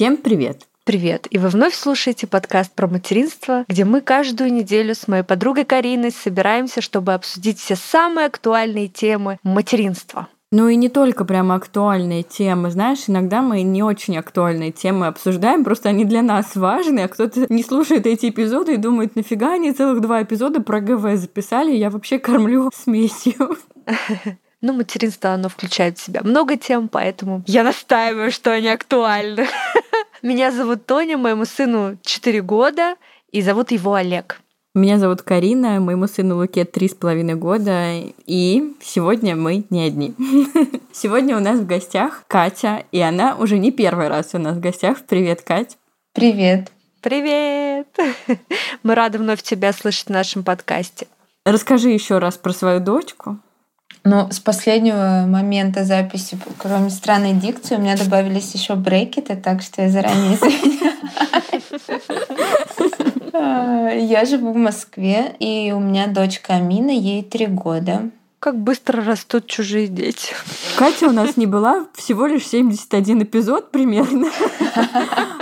Всем привет! Привет! И вы вновь слушаете подкаст про материнство, где мы каждую неделю с моей подругой Кариной собираемся, чтобы обсудить все самые актуальные темы материнства. Ну и не только прямо актуальные темы. Знаешь, иногда мы не очень актуальные темы обсуждаем, просто они для нас важны, а кто-то не слушает эти эпизоды и думает, нафига они целых два эпизода про ГВ записали, я вообще кормлю смесью. Ну, материнство, оно включает в себя много тем, поэтому я настаиваю, что они актуальны. Меня зовут Тоня, моему сыну 4 года, и зовут его Олег. Меня зовут Карина, моему сыну Луке три с половиной года, и сегодня мы не одни. Сегодня у нас в гостях Катя, и она уже не первый раз у нас в гостях. Привет, Кать. Привет. Привет. Мы рады вновь тебя слышать в нашем подкасте. Расскажи еще раз про свою дочку. Ну, с последнего момента записи, кроме странной дикции, у меня добавились еще брекеты, так что я заранее извиняюсь. Я живу в Москве, и у меня дочка Амина, ей три года. Как быстро растут чужие дети. Катя у нас не была всего лишь 71 эпизод примерно.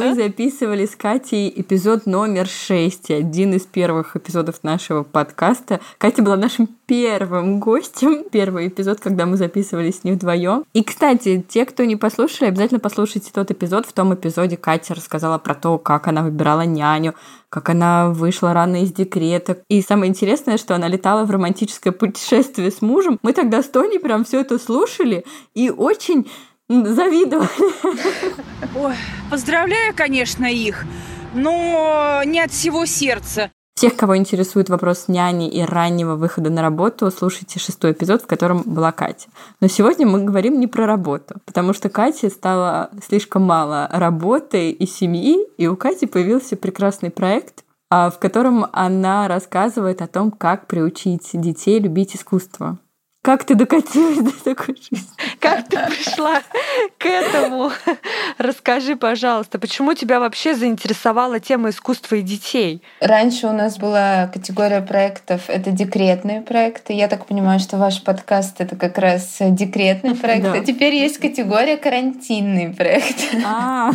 Мы записывали с Катей эпизод номер 6, один из первых эпизодов нашего подкаста. Катя была нашим первым гостем, первый эпизод, когда мы записывали с ней вдвоем. И, кстати, те, кто не послушали, обязательно послушайте тот эпизод. В том эпизоде Катя рассказала про то, как она выбирала няню, как она вышла рано из декрета. И самое интересное, что она летала в романтическое путешествие с мужем. Мы тогда с Тони прям все это слушали и очень завидовали. Ой, поздравляю, конечно, их, но не от всего сердца. Всех, кого интересует вопрос няни и раннего выхода на работу, слушайте шестой эпизод, в котором была Катя. Но сегодня мы говорим не про работу, потому что Кате стало слишком мало работы и семьи, и у Кати появился прекрасный проект, а, в котором она рассказывает о том, как приучить детей любить искусство. Как ты докатилась до такой жизни? Как ты пришла к этому? Расскажи, пожалуйста, почему тебя вообще заинтересовала тема искусства и детей? Раньше у нас была категория проектов — это декретные проекты. Я так понимаю, что ваш подкаст — это как раз декретный проект. Да. А теперь есть категория карантинный проект. А.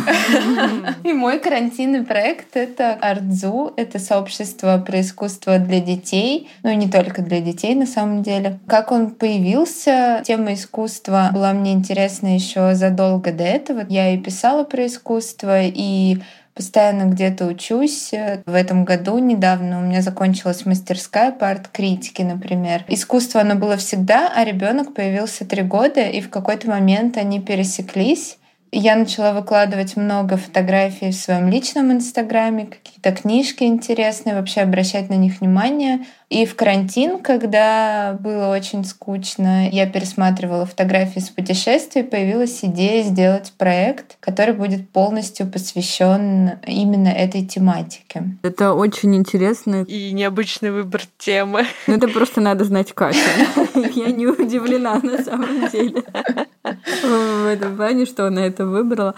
И мой карантинный проект — это Артзу. Это сообщество про искусство для детей. Ну и не только для детей, на самом деле. Как он появился. Тема искусства была мне интересна еще задолго до этого. Я и писала про искусство, и постоянно где-то учусь. В этом году недавно у меня закончилась мастерская по арт-критике, например. Искусство, оно было всегда, а ребенок появился три года, и в какой-то момент они пересеклись. Я начала выкладывать много фотографий в своем личном инстаграме, какие-то книжки интересные, вообще обращать на них внимание. И в карантин, когда было очень скучно, я пересматривала фотографии с путешествий, появилась идея сделать проект, который будет полностью посвящен именно этой тематике. Это очень интересно. И необычный выбор темы. Ну, это просто надо знать Катю. Я не удивлена на самом деле в этом плане, что она это выбрала.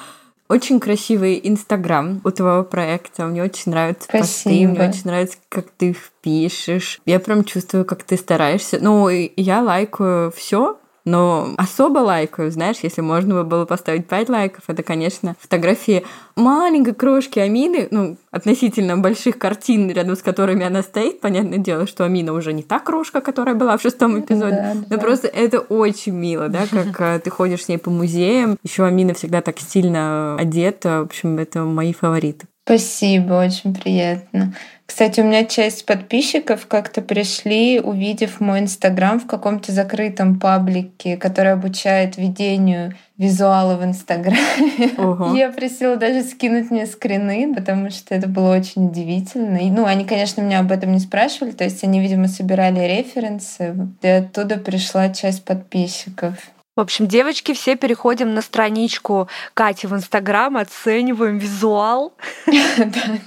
Очень красивый Инстаграм у твоего проекта. Мне очень нравятся Спасибо. посты, мне очень нравится, как ты их пишешь. Я прям чувствую, как ты стараешься. Ну, я лайкаю все, но особо лайкаю, знаешь, если можно было поставить 5 лайков, это, конечно, фотографии маленькой крошки Амины, ну, относительно больших картин, рядом с которыми она стоит. Понятное дело, что Амина уже не та крошка, которая была в шестом эпизоде. Да, но да. просто это очень мило, да, как э, ты ходишь с ней по музеям. Еще Амина всегда так стильно одета. В общем, это мои фавориты. Спасибо, очень приятно. Кстати, у меня часть подписчиков как-то пришли, увидев мой инстаграм в каком-то закрытом паблике, который обучает ведению визуала в инстаграме. Ого. Я просила даже скинуть мне скрины, потому что это было очень удивительно. И, ну, они, конечно, меня об этом не спрашивали, то есть они, видимо, собирали референсы. И оттуда пришла часть подписчиков. В общем, девочки, все переходим на страничку Кати в Инстаграм, оцениваем визуал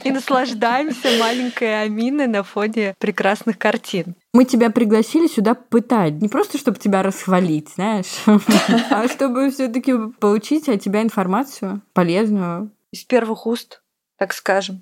и наслаждаемся маленькой Аминой на фоне прекрасных картин. Мы тебя пригласили сюда пытать. Не просто, чтобы тебя расхвалить, знаешь, а чтобы все таки получить от тебя информацию полезную. Из первых уст, так скажем.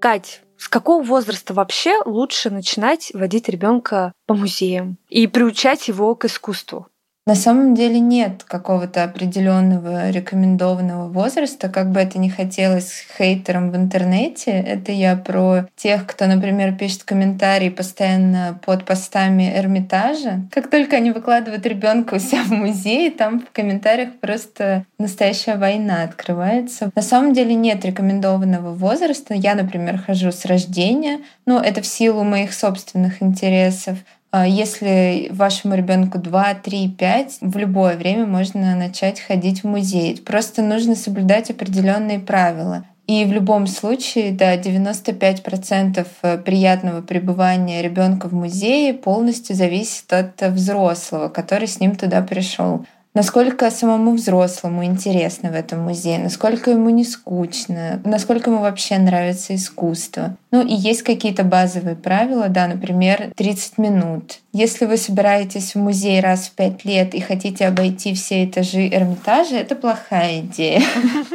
Кать, с какого возраста вообще лучше начинать водить ребенка по музеям и приучать его к искусству? На самом деле нет какого-то определенного рекомендованного возраста, как бы это ни хотелось хейтерам в интернете. Это я про тех, кто, например, пишет комментарии постоянно под постами Эрмитажа. Как только они выкладывают ребенка у себя в музее, там в комментариях просто настоящая война открывается. На самом деле нет рекомендованного возраста. Я, например, хожу с рождения, но это в силу моих собственных интересов. А если вашему ребенку 2, 3, 5, в любое время можно начать ходить в музей. Просто нужно соблюдать определенные правила. И в любом случае, да, 95% э, приятного пребывания ребенка в музее полностью зависит от взрослого, который с ним туда пришел насколько самому взрослому интересно в этом музее, насколько ему не скучно, насколько ему вообще нравится искусство. Ну и есть какие-то базовые правила, да, например, 30 минут. Если вы собираетесь в музей раз в пять лет и хотите обойти все этажи Эрмитажа, это плохая идея.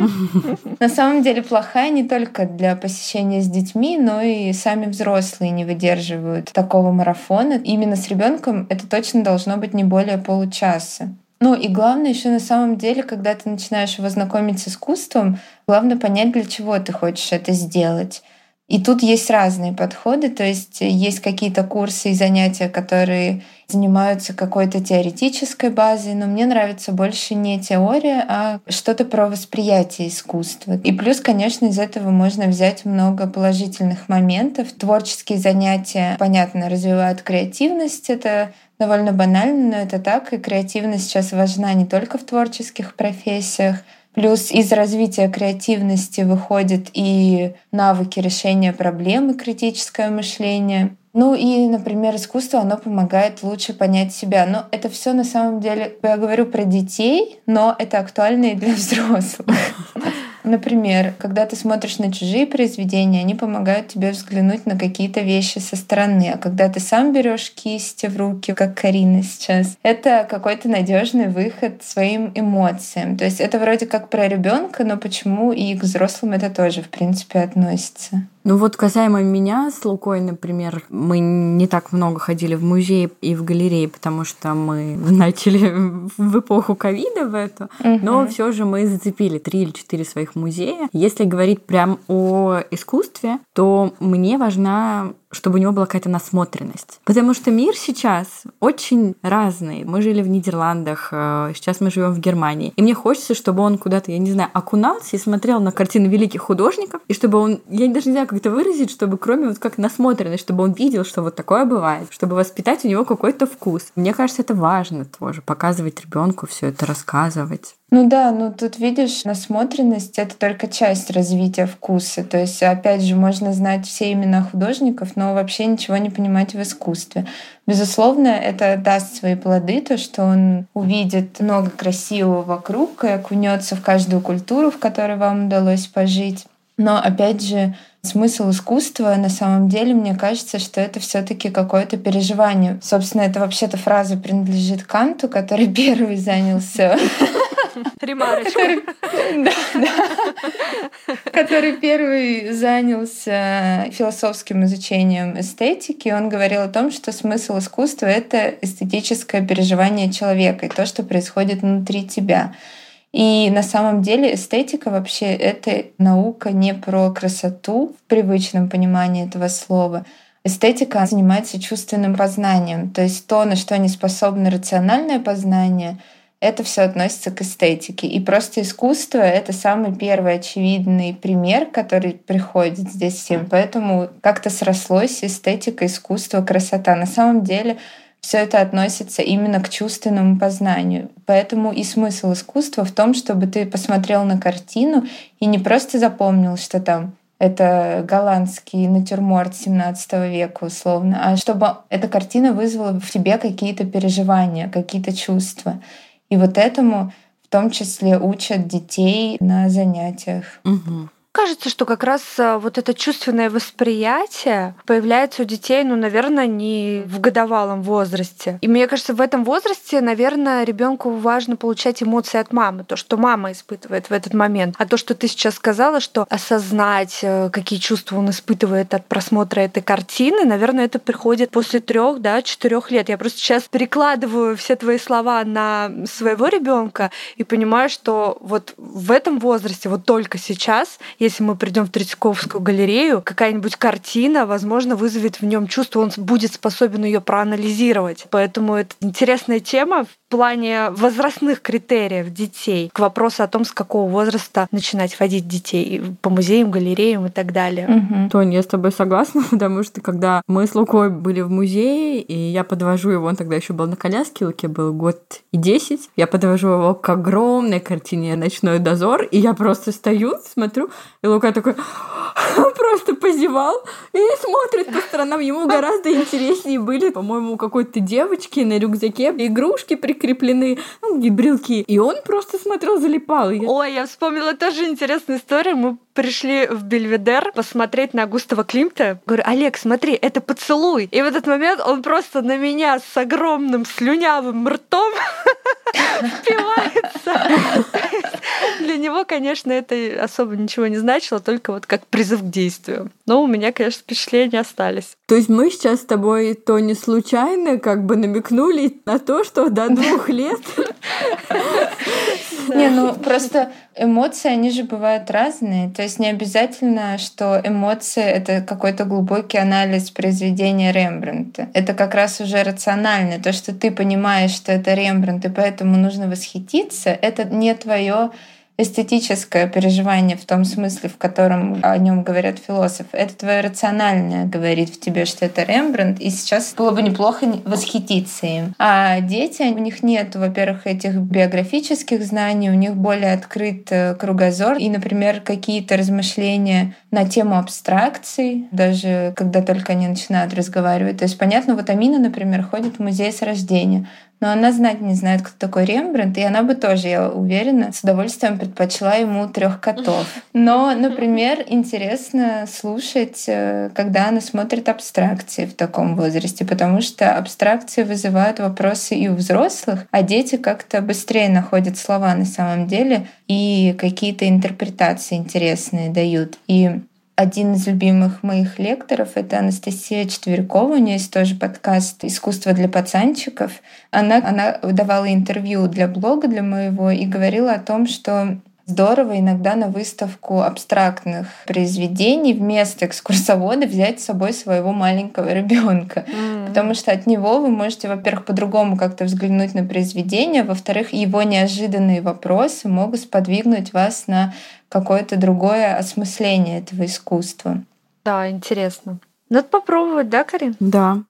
На самом деле плохая не только для посещения с детьми, но и сами взрослые не выдерживают такого марафона. Именно с ребенком это точно должно быть не более получаса. Ну и главное еще на самом деле, когда ты начинаешь его знакомить с искусством, главное понять, для чего ты хочешь это сделать. И тут есть разные подходы, то есть есть какие-то курсы и занятия, которые занимаются какой-то теоретической базой, но мне нравится больше не теория, а что-то про восприятие искусства. И плюс, конечно, из этого можно взять много положительных моментов. Творческие занятия, понятно, развивают креативность, это довольно банально, но это так, и креативность сейчас важна не только в творческих профессиях, Плюс из развития креативности выходят и навыки решения проблемы, критическое мышление. Ну и, например, искусство, оно помогает лучше понять себя. Но это все на самом деле, я говорю про детей, но это актуально и для взрослых. Например, когда ты смотришь на чужие произведения, они помогают тебе взглянуть на какие-то вещи со стороны. А когда ты сам берешь кисти в руки, как Карина сейчас, это какой-то надежный выход своим эмоциям. То есть это вроде как про ребенка, но почему и к взрослым это тоже, в принципе, относится. Ну вот касаемо меня с Лукой, например, мы не так много ходили в музей и в галереи, потому что мы начали в эпоху ковида в эту, угу. но все же мы зацепили три или четыре своих музея. Если говорить прям о искусстве, то мне важна чтобы у него была какая-то насмотренность. Потому что мир сейчас очень разный. Мы жили в Нидерландах, э, сейчас мы живем в Германии. И мне хочется, чтобы он куда-то, я не знаю, окунался и смотрел на картины великих художников, и чтобы он, я даже не знаю, как это выразить, чтобы кроме вот как насмотренность, чтобы он видел, что вот такое бывает, чтобы воспитать у него какой-то вкус. Мне кажется, это важно тоже, показывать ребенку все это, рассказывать. Ну да, ну тут видишь, насмотренность — это только часть развития вкуса. То есть, опять же, можно знать все имена художников, но вообще ничего не понимать в искусстве. Безусловно, это даст свои плоды, то, что он увидит много красивого вокруг и окунется в каждую культуру, в которой вам удалось пожить. Но опять же, смысл искусства на самом деле, мне кажется, что это все-таки какое-то переживание. Собственно, это вообще-то фраза принадлежит Канту, который первый занялся Ремарочка. Который первый занялся философским изучением эстетики. Он говорил о том, что смысл искусства — это эстетическое переживание человека и то, что происходит внутри тебя. И на самом деле эстетика вообще — это наука не про красоту в привычном понимании этого слова. Эстетика занимается чувственным познанием, то есть то, на что не способно рациональное познание — это все относится к эстетике. И просто искусство — это самый первый очевидный пример, который приходит здесь всем. Поэтому как-то срослось эстетика, искусство, красота. На самом деле все это относится именно к чувственному познанию. Поэтому и смысл искусства в том, чтобы ты посмотрел на картину и не просто запомнил, что там это голландский натюрморт 17 века условно, а чтобы эта картина вызвала в тебе какие-то переживания, какие-то чувства. И вот этому в том числе учат детей на занятиях. Угу. Кажется, что как раз э, вот это чувственное восприятие появляется у детей, ну, наверное, не в годовалом возрасте. И мне кажется, в этом возрасте, наверное, ребенку важно получать эмоции от мамы, то, что мама испытывает в этот момент. А то, что ты сейчас сказала, что осознать, э, какие чувства он испытывает от просмотра этой картины, наверное, это приходит после трех, да, четырех лет. Я просто сейчас перекладываю все твои слова на своего ребенка и понимаю, что вот в этом возрасте, вот только сейчас, если мы придем в Третьяковскую галерею, какая-нибудь картина, возможно, вызовет в нем чувство, он будет способен ее проанализировать. Поэтому это интересная тема плане возрастных критериев детей к вопросу о том, с какого возраста начинать водить детей по музеям, галереям и так далее. Угу. Тоня, я с тобой согласна, потому что когда мы с Лукой были в музее, и я подвожу его, он тогда еще был на коляске, Луке был год и десять, я подвожу его к огромной картине «Ночной дозор», и я просто стою, смотрю, и Лука такой просто позевал и смотрит по сторонам. Ему гораздо интереснее были, по-моему, какой-то девочки на рюкзаке игрушки прикреплены, ну, брелки. И он просто смотрел, залипал. Ой, я вспомнила тоже интересную историю. Мы пришли в Бельведер посмотреть на Густава Климта. Говорю, Олег, смотри, это поцелуй. И в этот момент он просто на меня с огромным слюнявым ртом впивается. Для него, конечно, это особо ничего не значило, только вот как призыв к действию. Но у меня, конечно, впечатления остались. То есть мы сейчас с тобой то не случайно как бы намекнули на то, что до двух лет не, ну просто эмоции, они же бывают разные. То есть не обязательно, что эмоции — это какой-то глубокий анализ произведения Рембрандта. Это как раз уже рационально. То, что ты понимаешь, что это Рембрандт, и поэтому нужно восхититься, это не твое эстетическое переживание в том смысле, в котором о нем говорят философы. Это твое рациональное говорит в тебе, что это Рембрандт, и сейчас было бы неплохо восхититься им. А дети, у них нет, во-первых, этих биографических знаний, у них более открыт э, кругозор, и, например, какие-то размышления на тему абстракций, даже когда только они начинают разговаривать. То есть, понятно, вот Амина, например, ходит в музей с рождения но она знать не знает, кто такой Рембрандт, и она бы тоже, я уверена, с удовольствием предпочла ему трех котов. Но, например, интересно слушать, э, когда она смотрит абстракции в таком возрасте, потому что абстракции вызывают вопросы и у взрослых, а дети как-то быстрее находят слова на самом деле и какие-то интерпретации интересные дают. И один из любимых моих лекторов — это Анастасия Четверякова. У нее есть тоже подкаст «Искусство для пацанчиков». Она, она давала интервью для блога, для моего, и говорила о том, что здорово иногда на выставку абстрактных произведений вместо экскурсовода взять с собой своего маленького ребенка, mm. потому что от него вы можете, во-первых, по-другому как-то взглянуть на произведение, во-вторых, его неожиданные вопросы могут сподвигнуть вас на какое-то другое осмысление этого искусства. Да, интересно. Надо попробовать, да, Карин? Да.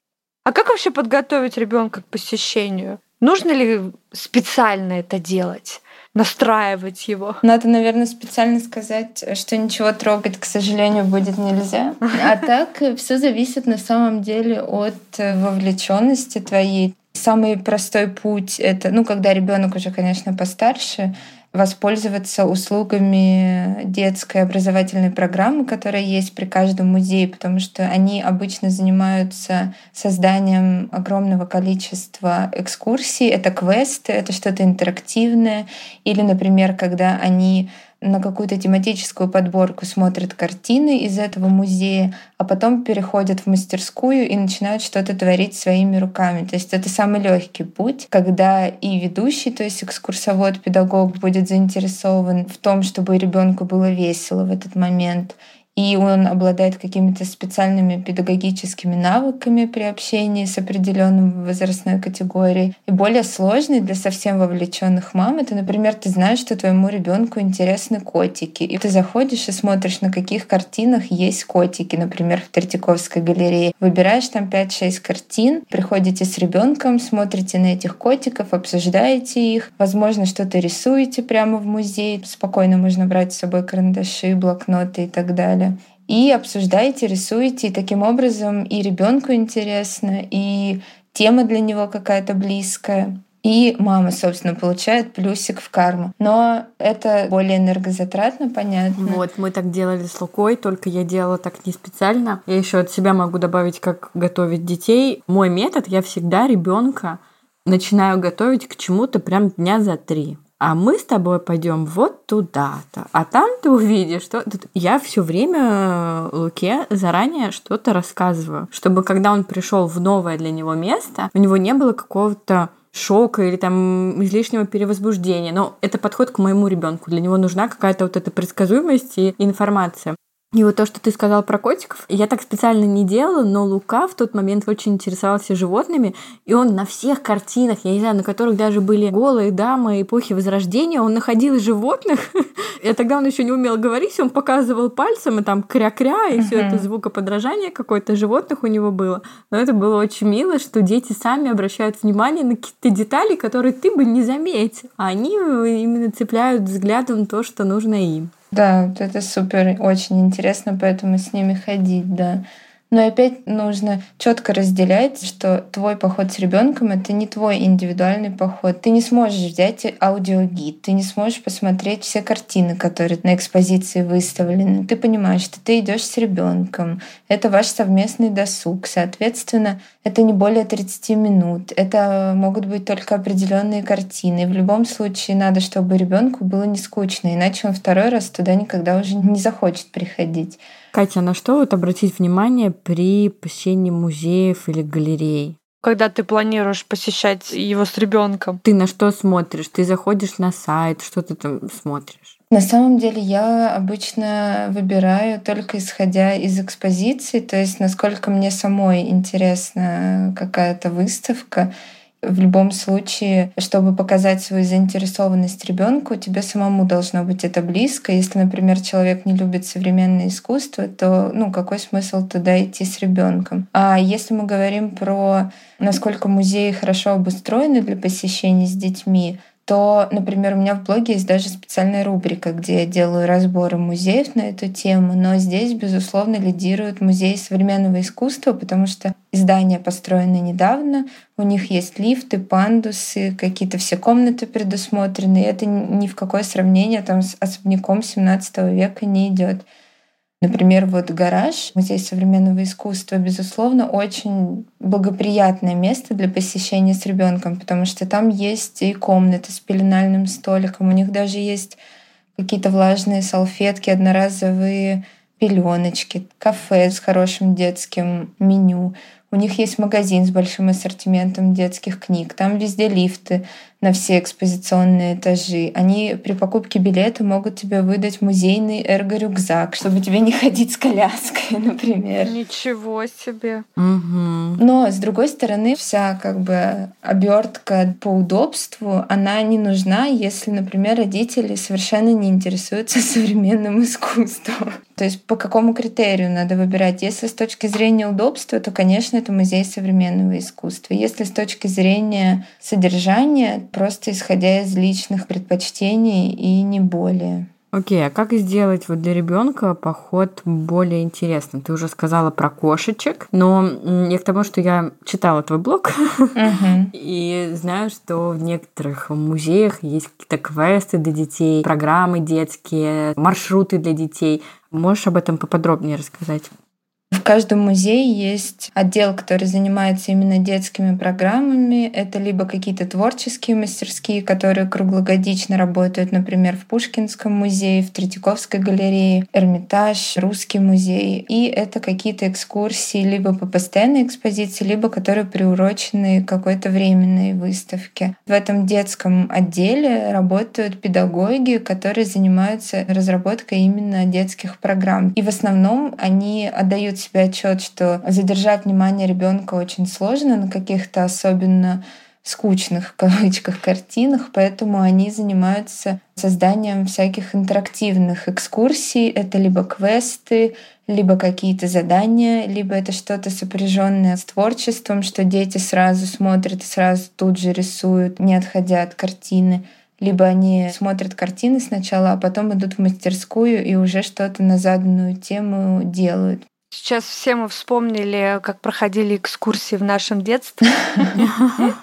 А как вообще подготовить ребенка к посещению? Нужно ли специально это делать? настраивать его. Надо, наверное, специально сказать, что ничего трогать, к сожалению, будет нельзя. А так все зависит на самом деле от вовлеченности твоей. Самый простой путь это, ну, когда ребенок уже, конечно, постарше, воспользоваться услугами детской образовательной программы, которая есть при каждом музее, потому что они обычно занимаются созданием огромного количества экскурсий. Это квесты, это что-то интерактивное. Или, например, когда они на какую-то тематическую подборку, смотрят картины из этого музея, а потом переходят в мастерскую и начинают что-то творить своими руками. То есть это самый легкий путь, когда и ведущий, то есть экскурсовод, педагог будет заинтересован в том, чтобы ребенку было весело в этот момент, и он обладает какими-то специальными педагогическими навыками при общении с определенным возрастной категорией. И более сложный для совсем вовлеченных мам это, например, ты знаешь, что твоему ребенку интересны котики, и ты заходишь и смотришь, на каких картинах есть котики, например, в Третьяковской галерее. Выбираешь там 5-6 картин, приходите с ребенком, смотрите на этих котиков, обсуждаете их, возможно, что-то рисуете прямо в музее, спокойно можно брать с собой карандаши, блокноты и так далее и обсуждаете, рисуете, и таким образом и ребенку интересно, и тема для него какая-то близкая. и мама, собственно, получает плюсик в карму. Но это более энергозатратно, понятно. Вот, мы так делали с Лукой, только я делала так не специально. Я еще от себя могу добавить, как готовить детей. Мой метод, я всегда ребенка начинаю готовить к чему-то прям дня за три а мы с тобой пойдем вот туда-то, а там ты увидишь, что я все время Луке заранее что-то рассказываю, чтобы когда он пришел в новое для него место, у него не было какого-то шока или там излишнего перевозбуждения. Но это подход к моему ребенку. Для него нужна какая-то вот эта предсказуемость и информация. И вот то, что ты сказал про котиков, я так специально не делала, но Лука в тот момент очень интересовался животными, и он на всех картинах, я не знаю, на которых даже были голые дамы эпохи Возрождения, он находил животных, и тогда он еще не умел говорить, он показывал пальцем, и там кря-кря, и все это звукоподражание какое-то животных у него было. Но это было очень мило, что дети сами обращают внимание на какие-то детали, которые ты бы не заметил, а они именно цепляют взглядом то, что нужно им. Да, это супер, очень интересно, поэтому с ними ходить, да. Но опять нужно четко разделять, что твой поход с ребенком это не твой индивидуальный поход. Ты не сможешь взять аудиогид, ты не сможешь посмотреть все картины, которые на экспозиции выставлены. Ты понимаешь, что ты идешь с ребенком. Это ваш совместный досуг. Соответственно, это не более 30 минут. Это могут быть только определенные картины. В любом случае надо, чтобы ребенку было не скучно, иначе он второй раз туда никогда уже не захочет приходить. Катя, на что вот обратить внимание при посещении музеев или галерей? когда ты планируешь посещать его с ребенком? Ты на что смотришь? Ты заходишь на сайт, что ты там смотришь? На самом деле я обычно выбираю только исходя из экспозиции, то есть насколько мне самой интересна какая-то выставка в любом случае, чтобы показать свою заинтересованность ребенку, тебе самому должно быть это близко. Если, например, человек не любит современное искусство, то ну, какой смысл туда идти с ребенком? А если мы говорим про насколько музеи хорошо обустроены для посещения с детьми, то, например, у меня в блоге есть даже специальная рубрика, где я делаю разборы музеев на эту тему, но здесь, безусловно, лидирует музей современного искусства, потому что издания построены недавно, у них есть лифты, пандусы, какие-то все комнаты предусмотрены, и это ни в какое сравнение там с особняком 17 века не идет. Например, вот гараж, музей современного искусства, безусловно, очень благоприятное место для посещения с ребенком, потому что там есть и комната с пеленальным столиком, у них даже есть какие-то влажные салфетки, одноразовые пеленочки, кафе с хорошим детским меню. У них есть магазин с большим ассортиментом детских книг. Там везде лифты на все экспозиционные этажи. Они при покупке билета могут тебе выдать музейный эрго-рюкзак, чтобы тебе не ходить с коляской, например. Ничего себе. Угу. Но, с другой стороны, вся как бы обертка по удобству, она не нужна, если, например, родители совершенно не интересуются современным искусством. То есть по какому критерию надо выбирать? Если с точки зрения удобства, то, конечно, это музей современного искусства. Если с точки зрения содержания, просто исходя из личных предпочтений и не более. Окей, а как сделать вот для ребенка поход более интересным? Ты уже сказала про кошечек, но я к тому, что я читала твой блог uh-huh. и знаю, что в некоторых музеях есть какие-то квесты для детей, программы детские, маршруты для детей. Можешь об этом поподробнее рассказать? В каждом музее есть отдел, который занимается именно детскими программами. Это либо какие-то творческие мастерские, которые круглогодично работают, например, в Пушкинском музее, в Третьяковской галерее, Эрмитаж, Русский музей. И это какие-то экскурсии либо по постоянной экспозиции, либо которые приурочены к какой-то временной выставке. В этом детском отделе работают педагоги, которые занимаются разработкой именно детских программ. И в основном они отдают себе отчет, что задержать внимание ребенка очень сложно на каких-то особенно скучных в кавычках картинах, поэтому они занимаются созданием всяких интерактивных экскурсий. Это либо квесты, либо какие-то задания, либо это что-то сопряженное с творчеством, что дети сразу смотрят и сразу тут же рисуют, не отходя от картины. Либо они смотрят картины сначала, а потом идут в мастерскую и уже что-то на заданную тему делают. Сейчас все мы вспомнили, как проходили экскурсии в нашем детстве.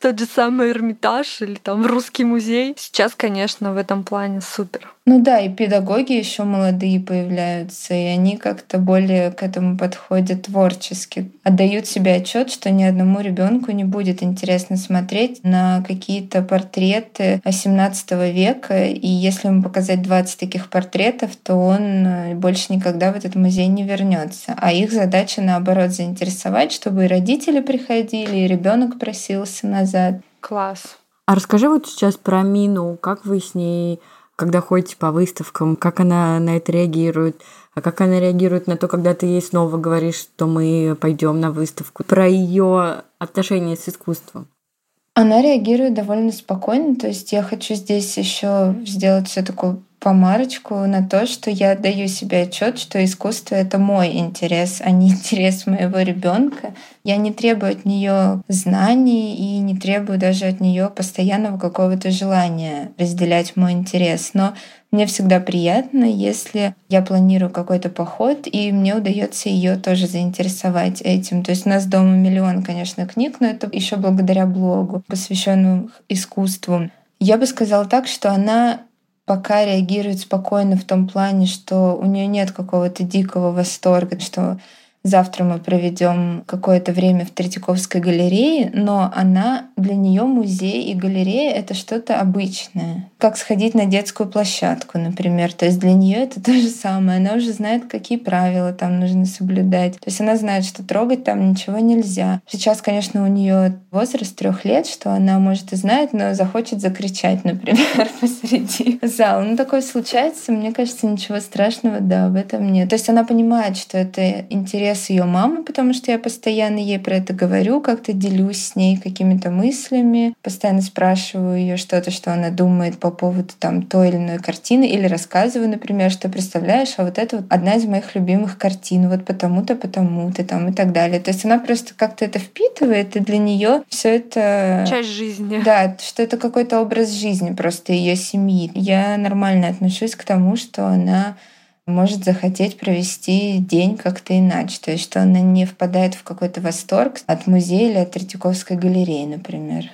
Тот же самый Эрмитаж или там Русский музей. Сейчас, конечно, в этом плане супер. Ну да, и педагоги еще молодые появляются, и они как-то более к этому подходят творчески. Отдают себе отчет, что ни одному ребенку не будет интересно смотреть на какие-то портреты 18 века, и если ему показать 20 таких портретов, то он э, больше никогда в этот музей не вернется. А их задача, наоборот, заинтересовать, чтобы и родители приходили, и ребенок просился назад. Класс. А расскажи вот сейчас про Мину, как вы с ней когда ходите по выставкам, как она на это реагирует, а как она реагирует на то, когда ты ей снова говоришь, что мы пойдем на выставку, про ее отношение с искусством. Она реагирует довольно спокойно, то есть я хочу здесь еще сделать все такое помарочку на то, что я даю себе отчет, что искусство это мой интерес, а не интерес моего ребенка. Я не требую от нее знаний и не требую даже от нее постоянного какого-то желания разделять мой интерес. Но мне всегда приятно, если я планирую какой-то поход, и мне удается ее тоже заинтересовать этим. То есть у нас дома миллион, конечно, книг, но это еще благодаря блогу, посвященному искусству. Я бы сказала так, что она пока реагирует спокойно в том плане, что у нее нет какого-то дикого восторга, что Завтра мы проведем какое-то время в Третьяковской галерее, но она для нее музей и галерея это что-то обычное. Как сходить на детскую площадку, например. То есть для нее это то же самое. Она уже знает, какие правила там нужно соблюдать. То есть она знает, что трогать там ничего нельзя. Сейчас, конечно, у нее возраст трех лет, что она может и знает, но захочет закричать, например, посреди зала. Ну, такое случается. Мне кажется, ничего страшного, да, в этом нет. То есть она понимает, что это интересно интерес ее мамы, потому что я постоянно ей про это говорю, как-то делюсь с ней какими-то мыслями, постоянно спрашиваю ее что-то, что она думает по поводу там той или иной картины, или рассказываю, например, что представляешь, а вот это вот одна из моих любимых картин, вот потому-то, потому-то там и так далее. То есть она просто как-то это впитывает, и для нее все это... Часть жизни. Да, что это какой-то образ жизни просто ее семьи. Я нормально отношусь к тому, что она может захотеть провести день как-то иначе. То есть, что она не впадает в какой-то восторг от музея или от Третьяковской галереи, например.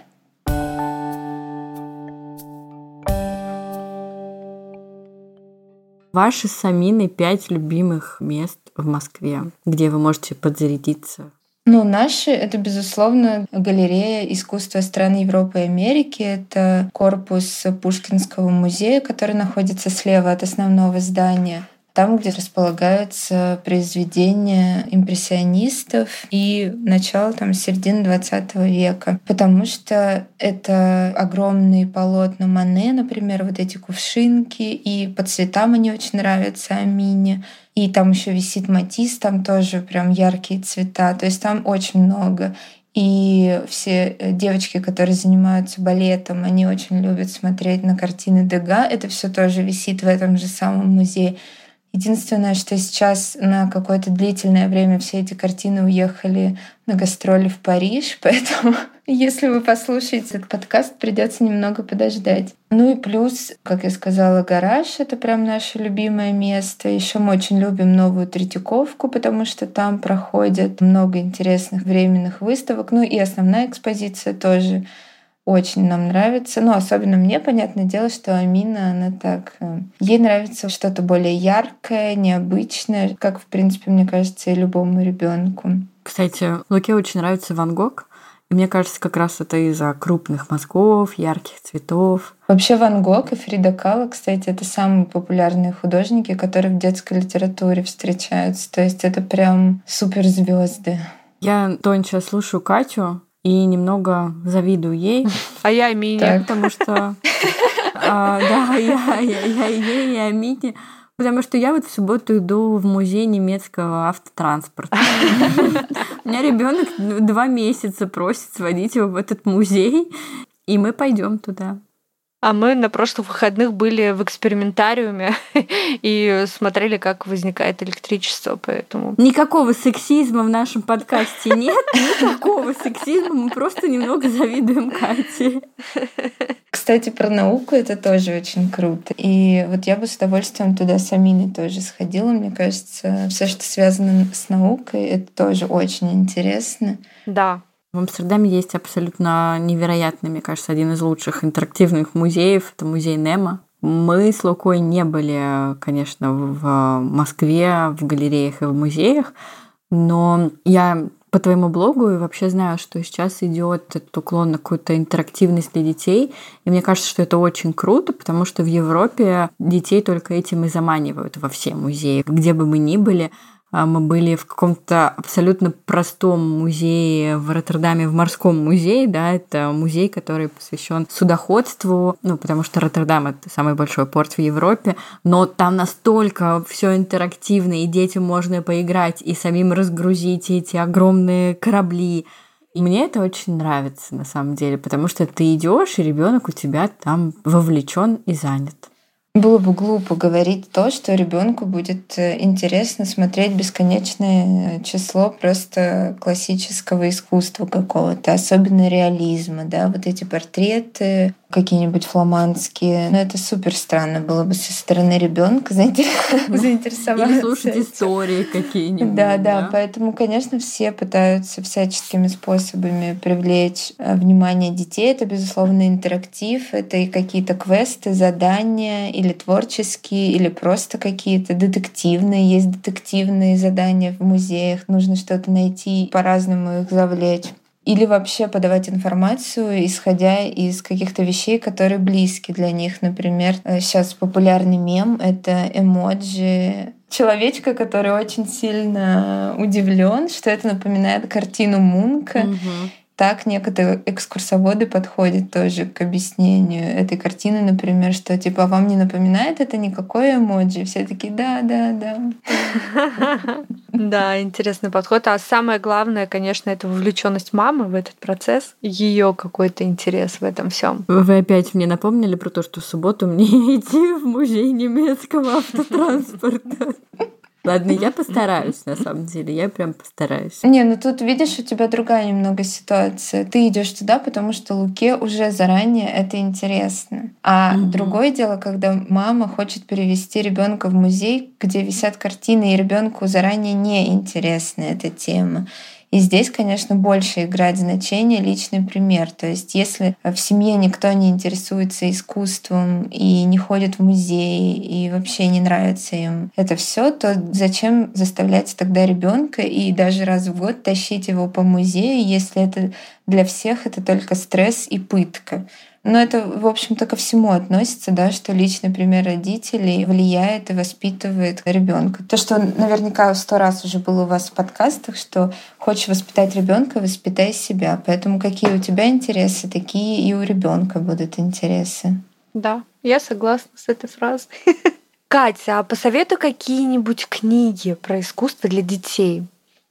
Ваши с Аминой пять любимых мест в Москве, где вы можете подзарядиться ну, наши — это, безусловно, галерея искусства стран Европы и Америки. Это корпус Пушкинского музея, который находится слева от основного здания там, где располагаются произведения импрессионистов и начало там середины 20 века. Потому что это огромные полотна Мане, например, вот эти кувшинки, и по цветам они очень нравятся Амине. И там еще висит Матис, там тоже прям яркие цвета. То есть там очень много. И все э, девочки, которые занимаются балетом, они очень любят смотреть на картины Дега. Это все тоже висит в этом же самом музее. Единственное, что сейчас на какое-то длительное время все эти картины уехали на гастроли в Париж, поэтому если вы послушаете этот подкаст, придется немного подождать. Ну и плюс, как я сказала, гараж — это прям наше любимое место. Еще мы очень любим новую Третьяковку, потому что там проходит много интересных временных выставок. Ну и основная экспозиция тоже — очень нам нравится. Ну, особенно мне, понятное дело, что Амина, она так... Э, ей нравится что-то более яркое, необычное, как, в принципе, мне кажется, и любому ребенку. Кстати, Луке очень нравится Ван Гог. И мне кажется, как раз это из-за крупных мазков, ярких цветов. Вообще Ван Гог и Фрида Кала, кстати, это самые популярные художники, которые в детской литературе встречаются. То есть это прям суперзвезды. Я, Тонь, сейчас слушаю Катю, и немного завидую ей. А я Амине. Потому что... А, да, я, я, я ей и Амине. Потому что я вот в субботу иду в музей немецкого автотранспорта. У меня ребенок два месяца просит сводить его в этот музей, и мы пойдем туда. А мы на прошлых выходных были в экспериментариуме и смотрели, как возникает электричество, поэтому... Никакого сексизма в нашем подкасте нет, никакого сексизма, мы просто немного завидуем Кате. Кстати, про науку это тоже очень круто. И вот я бы с удовольствием туда с Аминой тоже сходила. Мне кажется, все, что связано с наукой, это тоже очень интересно. Да, В Амстердаме есть абсолютно невероятный, мне кажется, один из лучших интерактивных музеев. Это музей Немо. Мы с Лукой не были, конечно, в Москве, в галереях и в музеях, но я по твоему блогу и вообще знаю, что сейчас идет этот уклон на какую-то интерактивность для детей. И мне кажется, что это очень круто, потому что в Европе детей только этим и заманивают во все музеи, где бы мы ни были. А, мы были в каком-то абсолютно простом музее в Роттердаме, в морском музее, да, это музей, который посвящен судоходству, ну, потому что Роттердам это самый большой порт в Европе, но там настолько все интерактивно, и детям можно поиграть, и самим разгрузить эти огромные корабли. И мне это очень нравится на самом деле, потому что ты идешь, и ребенок у тебя там вовлечен и занят. Было бы глупо говорить то, что ребенку будет э, интересно смотреть бесконечное э, число просто классического искусства какого-то, особенно реализма, да, вот эти портреты какие-нибудь фламандские. Но это супер странно было бы со стороны ребенка заинтересоваться. Или слушать истории какие-нибудь. Да, да, поэтому, конечно, все пытаются всяческими способами привлечь э, внимание детей. Это, безусловно, интерактив, это и какие-то квесты, задания, или творческие, или просто какие-то детективные. Есть детективные задания в музеях, нужно что-то найти, по-разному их завлечь или вообще подавать информацию, исходя из каких-то вещей, которые близки для них. Например, сейчас э, популярный мем — это эмоджи человечка, который очень сильно удивлен, что это напоминает картину Мунка. Угу так некоторые экскурсоводы подходят тоже к объяснению этой картины, например, что типа вам не напоминает это никакое эмоджи. Все такие, да, да, да. Да, интересный подход. А самое главное, конечно, это вовлеченность мамы в этот процесс, ее какой-то интерес в этом всем. Вы опять мне напомнили про то, что в субботу мне идти в музей немецкого автотранспорта. Ладно, я постараюсь, на самом деле, я прям постараюсь. Не, ну тут видишь, у тебя другая немного ситуация. Ты идешь туда, потому что Луке уже заранее это интересно. А угу. другое дело, когда мама хочет перевести ребенка в музей, где висят картины, и ребенку заранее не интересна эта тема. И здесь, конечно, больше играет значение личный пример. То есть если в семье никто не интересуется искусством и не ходит в музей и вообще не нравится им это все, то зачем заставлять тогда ребенка и даже раз в год тащить его по музею, если это для всех это только стресс и пытка. Но это, в общем-то, ко всему относится, да, что личный пример родителей влияет и воспитывает ребенка. То, что наверняка сто раз уже было у вас в подкастах, что хочешь воспитать ребенка, воспитай себя. Поэтому какие у тебя интересы, такие и у ребенка будут интересы. Да, я согласна с этой фразой. Катя, а посоветуй какие-нибудь книги про искусство для детей.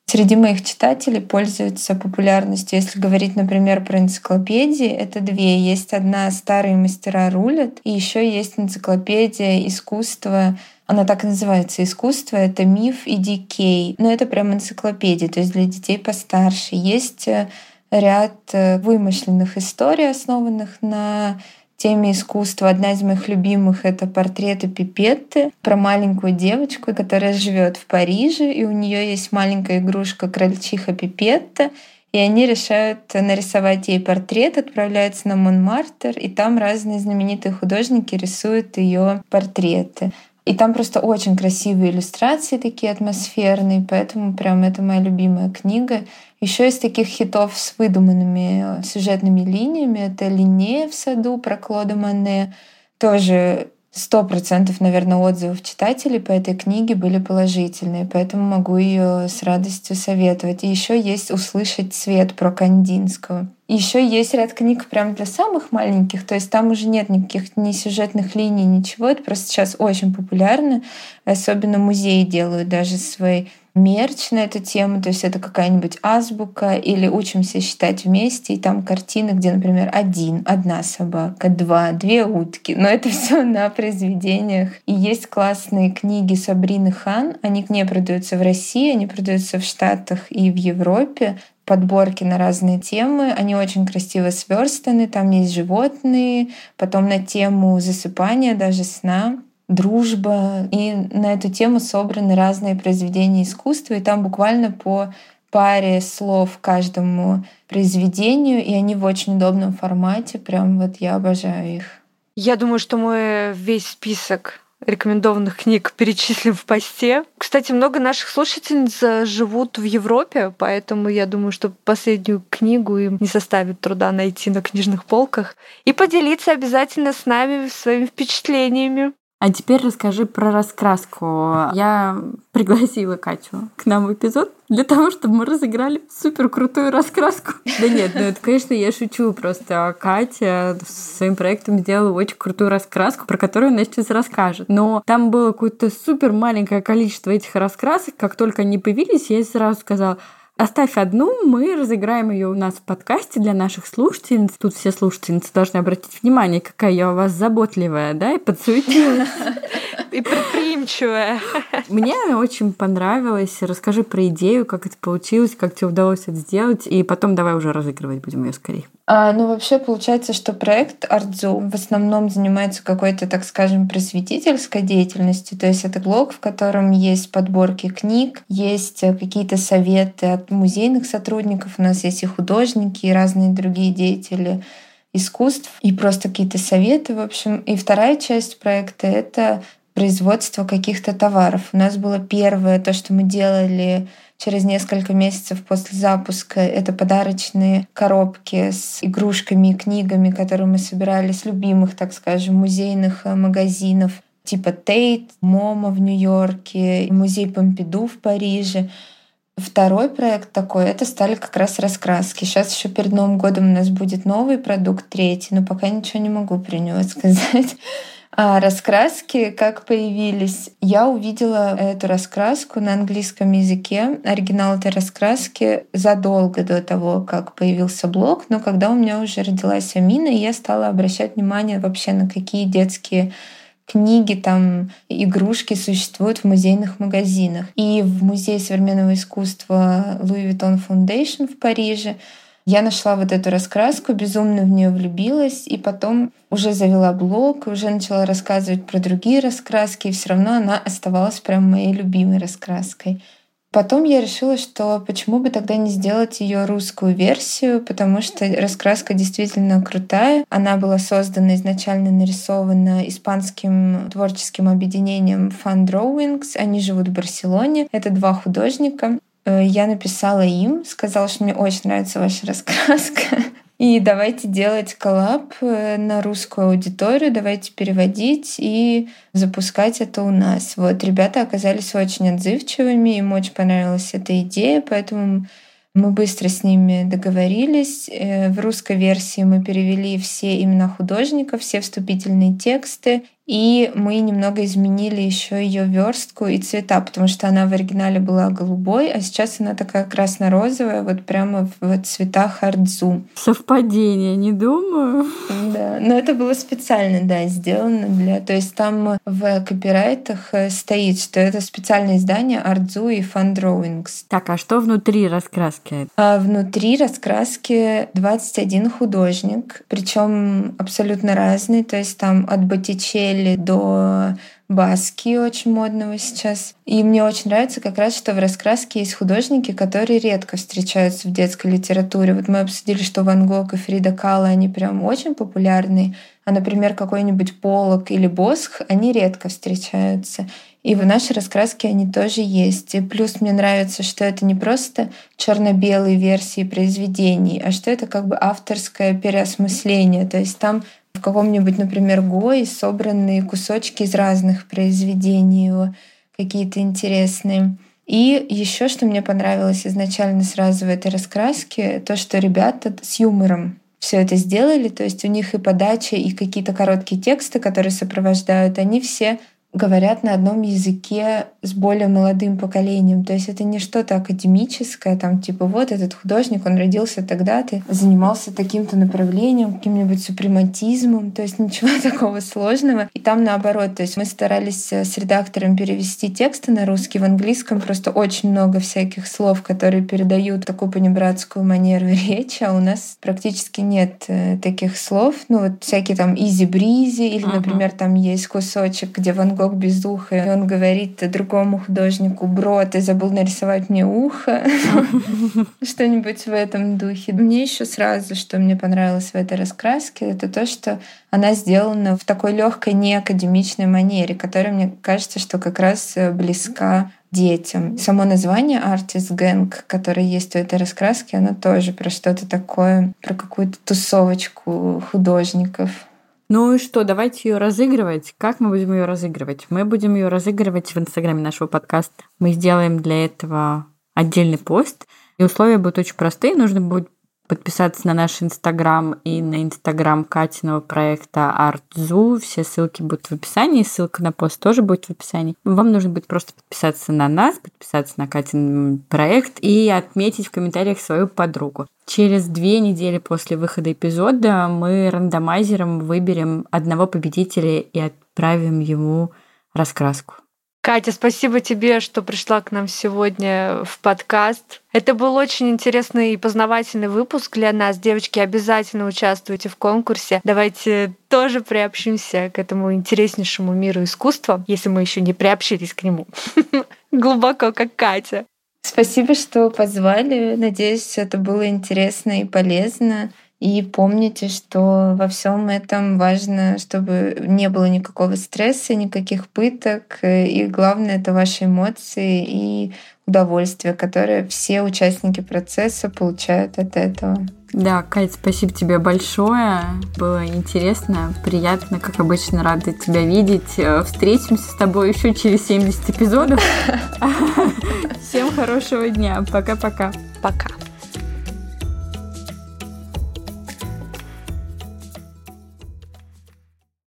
Среди моих читателей пользуются популярностью. Если говорить, например, про энциклопедии, это две. Есть одна «Старые мастера рулят», и еще есть энциклопедия искусства она так и называется «Искусство». Это миф и дикей. Но это прям энциклопедия, то есть для детей постарше. Есть э, ряд э, вымышленных историй, основанных на теме искусства. Одна из моих любимых — это портреты Пипетты про маленькую девочку, которая живет в Париже, и у нее есть маленькая игрушка крольчиха Пипетта, и они решают нарисовать ей портрет, отправляются на Монмартр, и там разные знаменитые художники рисуют ее портреты. И там просто очень красивые иллюстрации такие атмосферные, поэтому прям это моя любимая книга. Еще из таких хитов с выдуманными э, сюжетными линиями это «Линея в саду» про Клода Мане. Тоже сто процентов, наверное, отзывов читателей по этой книге были положительные, поэтому могу ее с радостью советовать. И еще есть «Услышать свет» про Кандинского. Еще есть ряд книг прям для самых маленьких, то есть там уже нет никаких ни сюжетных линий, ничего. Это просто сейчас очень популярно. Особенно музеи делают даже свой мерч на эту тему, то есть это какая-нибудь азбука или учимся считать вместе, и там картины, где, например, один, одна собака, два, две утки, но это все на произведениях. И есть классные книги Сабрины Хан, они не продаются в России, они продаются в Штатах и в Европе, подборки на разные темы. Они очень красиво сверстаны. Там есть животные, потом на тему засыпания, даже сна дружба. И на эту тему собраны разные произведения искусства, и там буквально по паре слов каждому произведению, и они в очень удобном формате. Прям вот я обожаю их. Я думаю, что мы весь список рекомендованных книг перечислим в посте. Кстати, много наших слушательниц э, живут в Европе, поэтому я думаю, что последнюю книгу им не составит труда найти на книжных полках. И поделиться обязательно с нами своими впечатлениями. А теперь расскажи про раскраску. Я пригласила Катю к нам в эпизод для того, чтобы мы разыграли супер крутую раскраску. Да нет, ну это, конечно, я шучу просто. Катя своим проектом сделала очень крутую раскраску, про которую она сейчас расскажет. Но там было какое-то супер маленькое количество этих раскрасок. Как только они появились, я сразу сказала, Оставь одну, мы разыграем ее у нас в подкасте для наших слушательниц. Тут все слушательницы должны обратить внимание, какая я у вас заботливая, да, и подсуетилась. И предприимчивая. Мне она очень понравилась. Расскажи про идею, как это получилось, как тебе удалось это сделать, и потом давай уже разыгрывать будем ее скорее. А, ну, вообще получается, что проект Артзу в основном занимается какой-то, так скажем, просветительской деятельностью. То есть это блог, в котором есть подборки книг, есть э, какие-то советы от музейных сотрудников, у нас есть и художники, и разные другие деятели искусств, и просто какие-то советы, в общем. И вторая часть проекта — это производство каких-то товаров. У нас было первое, то, что мы делали через несколько месяцев после запуска. Это подарочные коробки с игрушками и книгами, которые мы собирали с любимых, так скажем, музейных э, магазинов типа Tate, MoMA в Нью-Йорке, музей Помпиду в Париже. Второй проект такой, это стали как раз раскраски. Сейчас еще перед Новым годом у нас будет новый продукт, третий, но пока ничего не могу про него сказать. А раскраски как появились? Я увидела эту раскраску на английском языке, оригинал этой раскраски задолго до того, как появился блог, но когда у меня уже родилась Амина, я стала обращать внимание вообще на какие детские книги, там, игрушки существуют в музейных магазинах. И в Музее современного искусства Louis Vuitton Foundation в Париже я нашла вот эту раскраску, безумно в нее влюбилась, и потом уже завела блог, уже начала рассказывать про другие раскраски, и все равно она оставалась прям моей любимой раскраской. Потом я решила, что почему бы тогда не сделать ее русскую версию, потому что раскраска действительно крутая. Она была создана изначально нарисована испанским творческим объединением Fun Drawings. Они живут в Барселоне. Это два художника. Э, я написала им, сказала, что мне очень нравится ваша раскраска. И давайте делать коллаб э, на русскую аудиторию, давайте переводить и запускать это у нас. Вот ребята оказались очень отзывчивыми, им очень понравилась эта идея, поэтому мы быстро с ними договорились. Э, в русской версии мы перевели все имена художников, все вступительные тексты и мы немного изменили еще ее верстку и цвета, потому что она в оригинале была голубой, а сейчас она такая красно-розовая, вот прямо в цветах ардзу. Совпадение, не думаю. Да, но это было специально, да, сделано для... То есть там в копирайтах э, стоит, что это специальное издание ардзу и Fun Drawings. Так, а что внутри раскраски? А внутри раскраски 21 художник, причем абсолютно разный, то есть там от Боттичелли Модели до Баски очень модного сейчас. И мне очень нравится как раз, что в раскраске есть художники, которые редко встречаются в детской литературе. Вот мы обсудили, что Ван Гог и Фрида Кала, они прям очень популярны. А, например, какой-нибудь Полок или Босх, они редко встречаются. И в нашей раскраске они тоже есть. И плюс мне нравится, что это не просто черно-белые версии произведений, а что это как бы авторское переосмысление. То есть там в каком-нибудь, например, ГОИ собранные кусочки из разных произведений его, какие-то интересные. И еще, что мне понравилось изначально сразу в этой раскраске, то, что ребята с юмором все это сделали, то есть у них и подача, и какие-то короткие тексты, которые сопровождают, они все говорят на одном языке с более молодым поколением. То есть это не что-то академическое, там типа вот этот художник, он родился тогда-то, занимался таким-то направлением, каким-нибудь супрематизмом, то есть ничего такого сложного. И там наоборот, то есть мы старались с редактором перевести тексты на русский, в английском просто очень много всяких слов, которые передают такую понебратскую манеру речи, а у нас практически нет э, таких слов. Ну вот всякие там изи-бризи, или, например, там есть кусочек, где Ван Гог без уха, и он говорит другому художнику, бро, ты забыл нарисовать мне ухо. Что-нибудь в этом духе. Мне еще сразу, что мне понравилось в этой раскраске, это то, что она сделана в такой легкой неакадемичной манере, которая, мне кажется, что как раз близка детям. Само название Artist Gang, которое есть у этой раскраски, оно тоже про что-то такое, про какую-то тусовочку художников. Ну и что, давайте ее разыгрывать. Как мы будем ее разыгрывать? Мы будем ее разыгрывать в инстаграме нашего подкаста. Мы сделаем для этого отдельный пост. И условия будут очень простые. Нужно будет подписаться на наш Инстаграм и на Инстаграм Катиного проекта ArtZoo. Все ссылки будут в описании, ссылка на пост тоже будет в описании. Вам нужно будет просто подписаться на нас, подписаться на Катин проект и отметить в комментариях свою подругу. Через две недели после выхода эпизода мы рандомайзером выберем одного победителя и отправим ему раскраску. Катя, спасибо тебе, что пришла к нам сегодня в подкаст. Это был очень интересный и познавательный выпуск для нас. Девочки, обязательно участвуйте в конкурсе. Давайте тоже приобщимся к этому интереснейшему миру искусства, если мы еще не приобщились к нему. Глубоко, как Катя. Спасибо, что позвали. Надеюсь, это было интересно и полезно. И помните, что во всем этом важно, чтобы не было никакого стресса, никаких пыток. И главное — это ваши эмоции и удовольствие, которое все участники процесса получают от этого. Да, Кать, спасибо тебе большое. Было интересно, приятно, как обычно, рада тебя видеть. Э, встретимся с тобой еще через 70 эпизодов. Всем хорошего дня. Пока-пока. Пока. -пока. Пока.